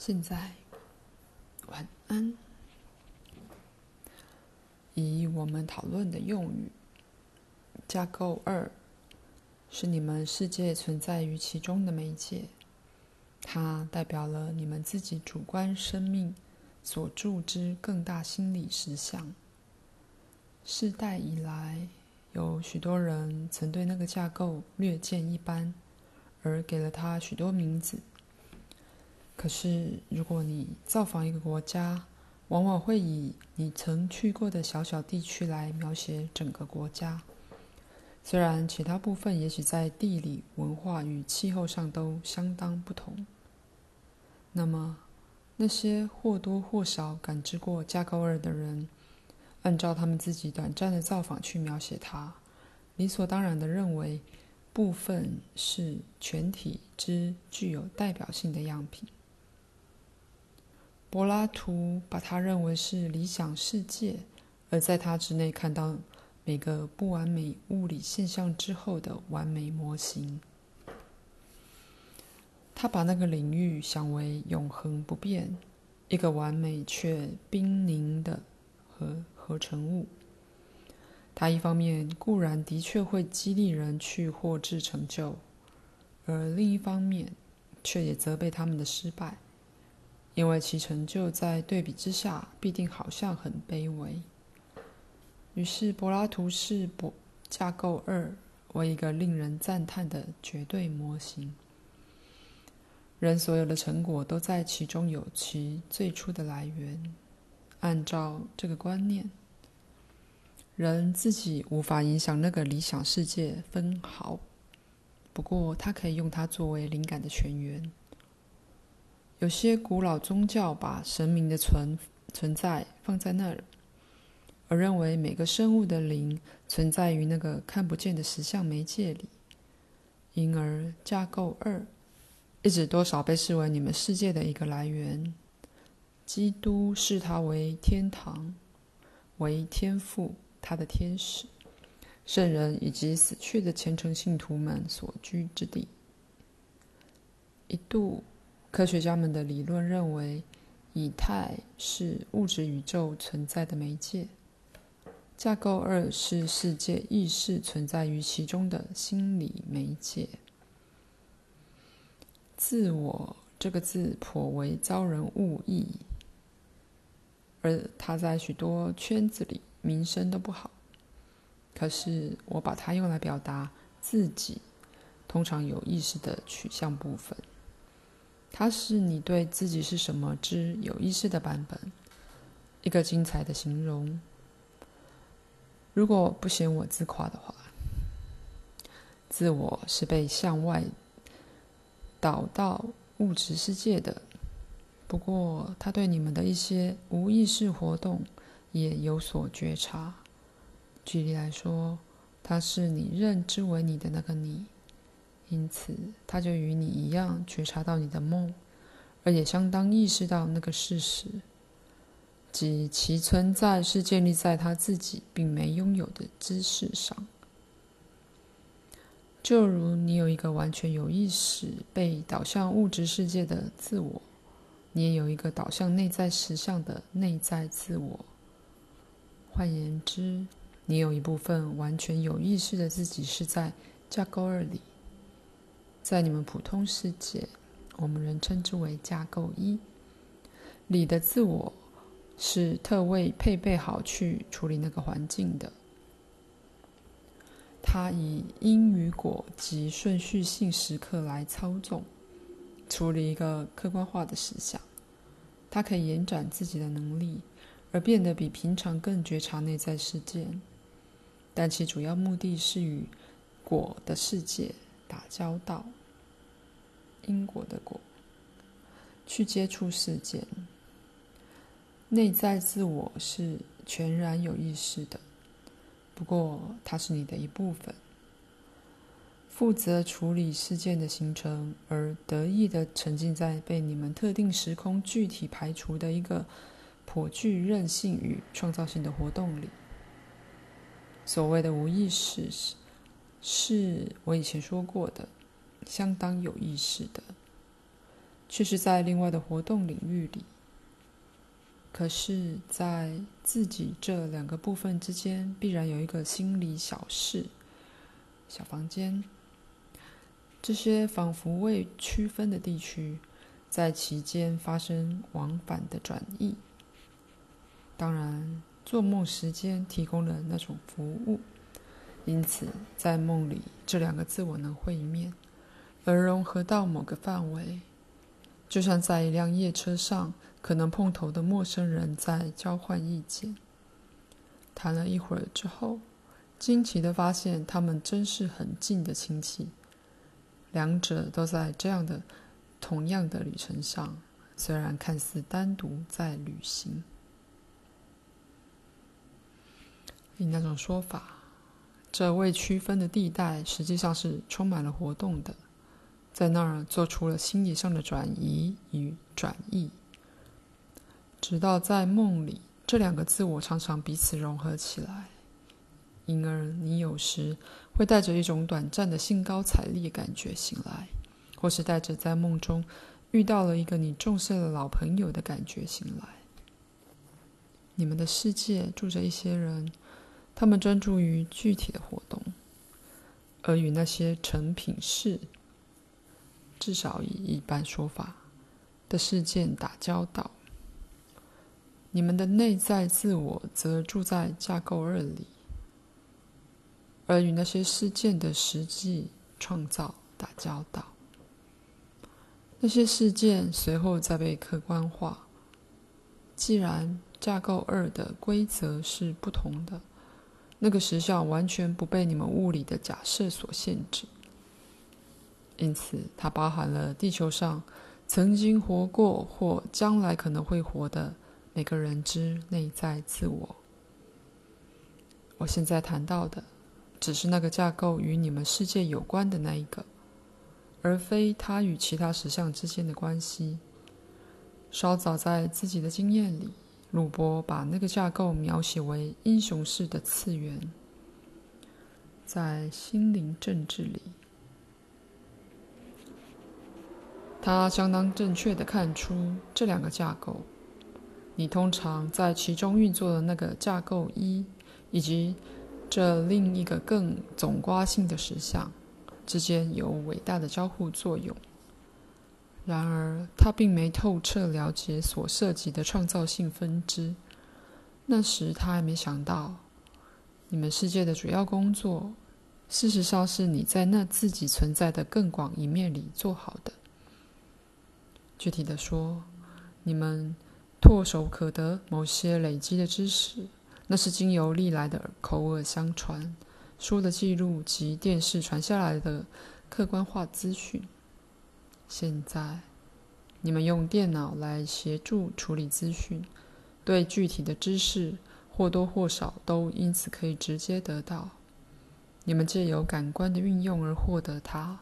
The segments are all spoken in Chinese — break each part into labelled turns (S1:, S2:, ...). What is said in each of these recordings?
S1: 现在，晚安。以我们讨论的用语，架构二是你们世界存在于其中的媒介，它代表了你们自己主观生命所住之更大心理实相。世代以来，有许多人曾对那个架构略见一斑，而给了它许多名字。可是，如果你造访一个国家，往往会以你曾去过的小小地区来描写整个国家。虽然其他部分也许在地理、文化与气候上都相当不同。那么，那些或多或少感知过加高尔的人，按照他们自己短暂的造访去描写它，理所当然地认为部分是全体之具有代表性的样品。柏拉图把它认为是理想世界，而在它之内看到每个不完美物理现象之后的完美模型。他把那个领域想为永恒不变、一个完美却冰凝的合合成物。他一方面固然的确会激励人去获致成就，而另一方面却也责备他们的失败。因为其成就在对比之下，必定好像很卑微。于是，柏拉图式柏架构二为一个令人赞叹的绝对模型。人所有的成果都在其中有其最初的来源。按照这个观念，人自己无法影响那个理想世界分毫，不过他可以用它作为灵感的泉源。有些古老宗教把神明的存存在放在那儿，而认为每个生物的灵存在于那个看不见的实相媒介里，因而架构二一直多少被视为你们世界的一个来源。基督视它为天堂，为天父他的天使、圣人以及死去的虔诚信徒们所居之地。一度。科学家们的理论认为，以太是物质宇宙存在的媒介，架构二是世界意识存在于其中的心理媒介。自我这个字颇为遭人误译，而它在许多圈子里名声都不好。可是我把它用来表达自己，通常有意识的取向部分。它是你对自己是什么之有意识的版本，一个精彩的形容。如果不嫌我自夸的话，自我是被向外导到物质世界的。不过，他对你们的一些无意识活动也有所觉察。举例来说，他是你认知为你的那个你。因此，他就与你一样觉察到你的梦，而也相当意识到那个事实，即其存在是建立在他自己并没拥有的知识上。就如你有一个完全有意识被导向物质世界的自我，你也有一个导向内在实相的内在自我。换言之，你有一部分完全有意识的自己是在架构二里。在你们普通世界，我们仍称之为架构一里的自我，是特为配备好去处理那个环境的。它以因与果及顺序性时刻来操纵，处理一个客观化的实相。它可以延展自己的能力，而变得比平常更觉察内在事件，但其主要目的是与果的世界。打交道，因果的果，去接触事件。内在自我是全然有意识的，不过它是你的一部分，负责处理事件的形成，而得意的沉浸在被你们特定时空具体排除的一个颇具韧性与创造性的活动里。所谓的无意识。是我以前说过的，相当有意识的。却是在另外的活动领域里。可是，在自己这两个部分之间，必然有一个心理小室、小房间。这些仿佛未区分的地区，在其间发生往返的转移。当然，做梦时间提供了那种服务，因此在梦里，这两个自我能会面，而融合到某个范围。就像在一辆夜车上，可能碰头的陌生人在交换意见。谈了一会儿之后，惊奇的发现他们真是很近的亲戚。两者都在这样的同样的旅程上，虽然看似单独在旅行。以那种说法，这未区分的地带实际上是充满了活动的，在那儿做出了心理上的转移与转移，直到在梦里，这两个自我常常彼此融合起来。因而，你有时会带着一种短暂的兴高采烈感觉醒来，或是带着在梦中遇到了一个你重视的老朋友的感觉醒来。你们的世界住着一些人，他们专注于具体的活动，而与那些成品事，至少以一般说法的事件打交道。你们的内在自我则住在架构二里。而与那些事件的实际创造打交道，那些事件随后再被客观化。既然架构二的规则是不同的，那个实相完全不被你们物理的假设所限制，因此它包含了地球上曾经活过或将来可能会活的每个人之内在自我。我现在谈到的。只是那个架构与你们世界有关的那一个，而非它与其他实相之间的关系。稍早在自己的经验里，鲁波把那个架构描写为英雄式的次元。在心灵政治里，他相当正确地看出这两个架构。你通常在其中运作的那个架构一，以及。这另一个更总括性的实相之间有伟大的交互作用。然而，他并没透彻了解所涉及的创造性分支。那时，他还没想到，你们世界的主要工作，事实上是你在那自己存在的更广一面里做好的。具体的说，你们唾手可得某些累积的知识。那是经由历来的口耳相传、书的记录及电视传下来的客观化资讯。现在，你们用电脑来协助处理资讯，对具体的知识或多或少都因此可以直接得到。你们借由感官的运用而获得它，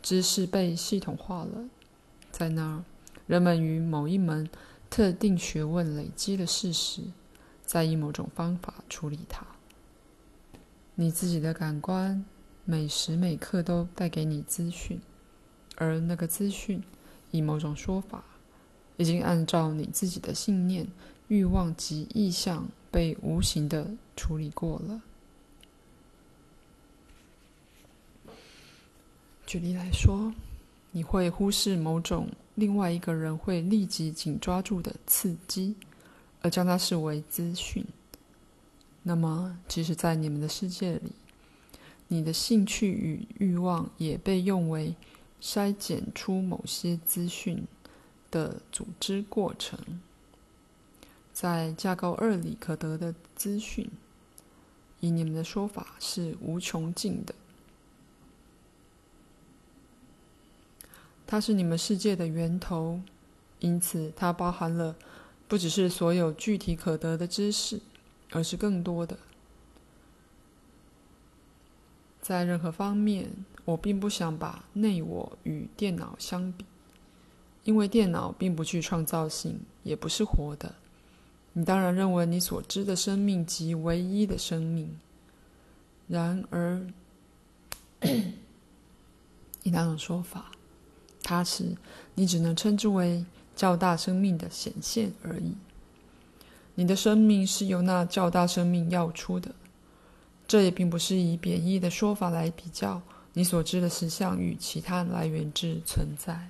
S1: 知识被系统化了。在那儿，人们与某一门特定学问累积的事实。再以某种方法处理它。你自己的感官每时每刻都带给你资讯，而那个资讯，以某种说法，已经按照你自己的信念、欲望及意向被无形的处理过了。举例来说，你会忽视某种另外一个人会立即紧抓住的刺激。而将它视为资讯，那么，即使在你们的世界里，你的兴趣与欲望也被用为筛检出某些资讯的组织过程。在架构二里可得的资讯，以你们的说法是无穷尽的。它是你们世界的源头，因此它包含了。不只是所有具体可得的知识，而是更多的。在任何方面，我并不想把内我与电脑相比，因为电脑并不具创造性，也不是活的。你当然认为你所知的生命即唯一的生命。然而，以那种说法，它时，你只能称之为较大生命的显现而已。你的生命是由那较大生命要出的。这也并不是以贬义的说法来比较你所知的实相与其他来源之存在，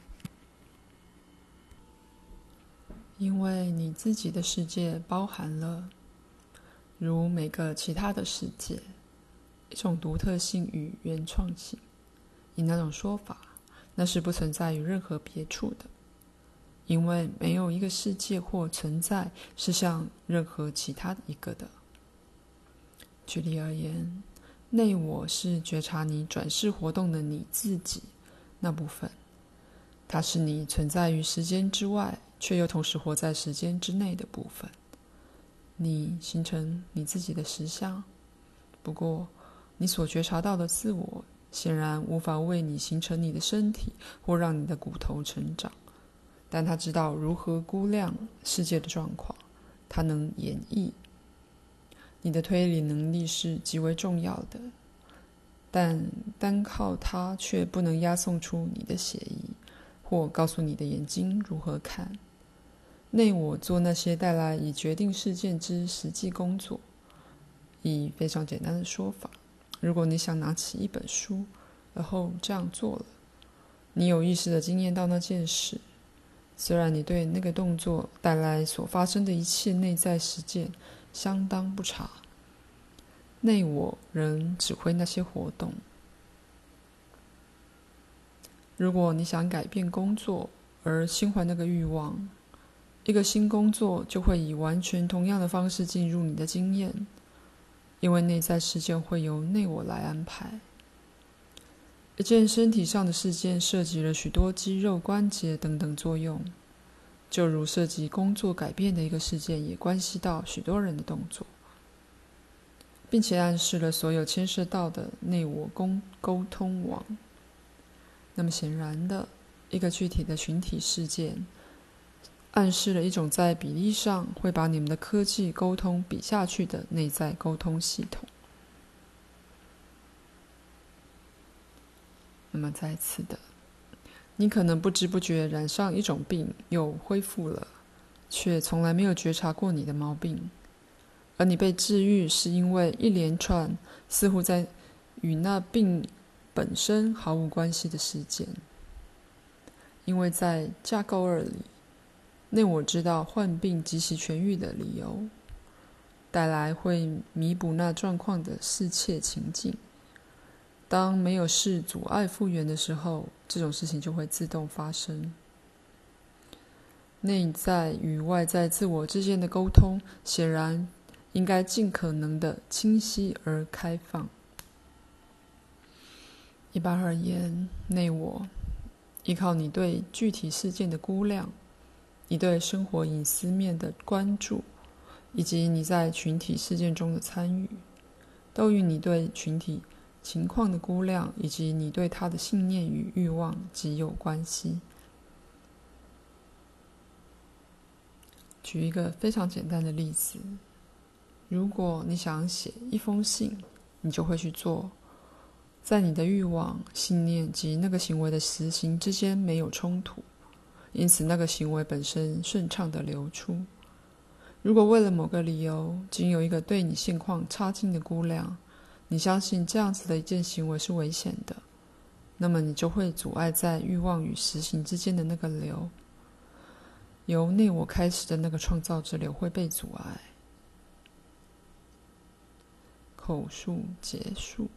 S1: 因为你自己的世界包含了，如每个其他的世界，一种独特性与原创性。以那种说法，那是不存在于任何别处的，因为没有一个世界或存在是像任何其他一个的。举例而言，内我是觉察你转世活动的你自己那部分，它是你存在于时间之外，却又同时活在时间之内的部分。你形成你自己的实相，不过你所觉察到的自我显然无法为你形成你的身体或让你的骨头成长，但他知道如何估量世界的状况，他能演绎。你的推理能力是极为重要的，但单靠它却不能押送出你的血液，或告诉你的眼睛如何看。内我做那些带来已决定事件之实际工作。以非常简单的说法，如果你想拿起一本书，然后这样做了，你有意识地经验到那件事，虽然你对那个动作带来所发生的一切内在实践。相当不差。内我仍指挥那些活动。如果你想改变工作而心怀那个欲望，一个新工作就会以完全同样的方式进入你的经验，因为内在事件会由内我来安排。一件身体上的事件涉及了许多肌肉、关节等等作用。就如涉及工作改变的一个事件，也关系到许多人的动作，并且暗示了所有牵涉到的内我沟沟通网。那么显然的，一个具体的群体事件，暗示了一种在比例上会把你们的科技沟通比下去的内在沟通系统。那么再次的。你可能不知不觉染上一种病，又恢复了，却从来没有觉察过你的毛病。而你被治愈，是因为一连串似乎在与那病本身毫无关系的事件。因为在架构二里，内我知道患病及其痊愈的理由，带来会弥补那状况的适切情境。当没有事阻碍复原的时候，这种事情就会自动发生。内在与外在自我之间的沟通，显然应该尽可能的清晰而开放。一般而言，内我依靠你对具体事件的估量，你对生活隐私面的关注，以及你在群体事件中的参与，都与你对群体。情况的估量，以及你对他的信念与欲望极有关系。举一个非常简单的例子：如果你想写一封信，你就会去做，在你的欲望、信念及那个行为的实行之间没有冲突，因此那个行为本身顺畅的流出。如果为了某个理由，仅有一个对你现况差劲的估量，你相信这样子的一件行为是危险的，那么你就会阻碍在欲望与实行之间的那个流，由内我开始的那个创造之流会被阻碍。口述结束。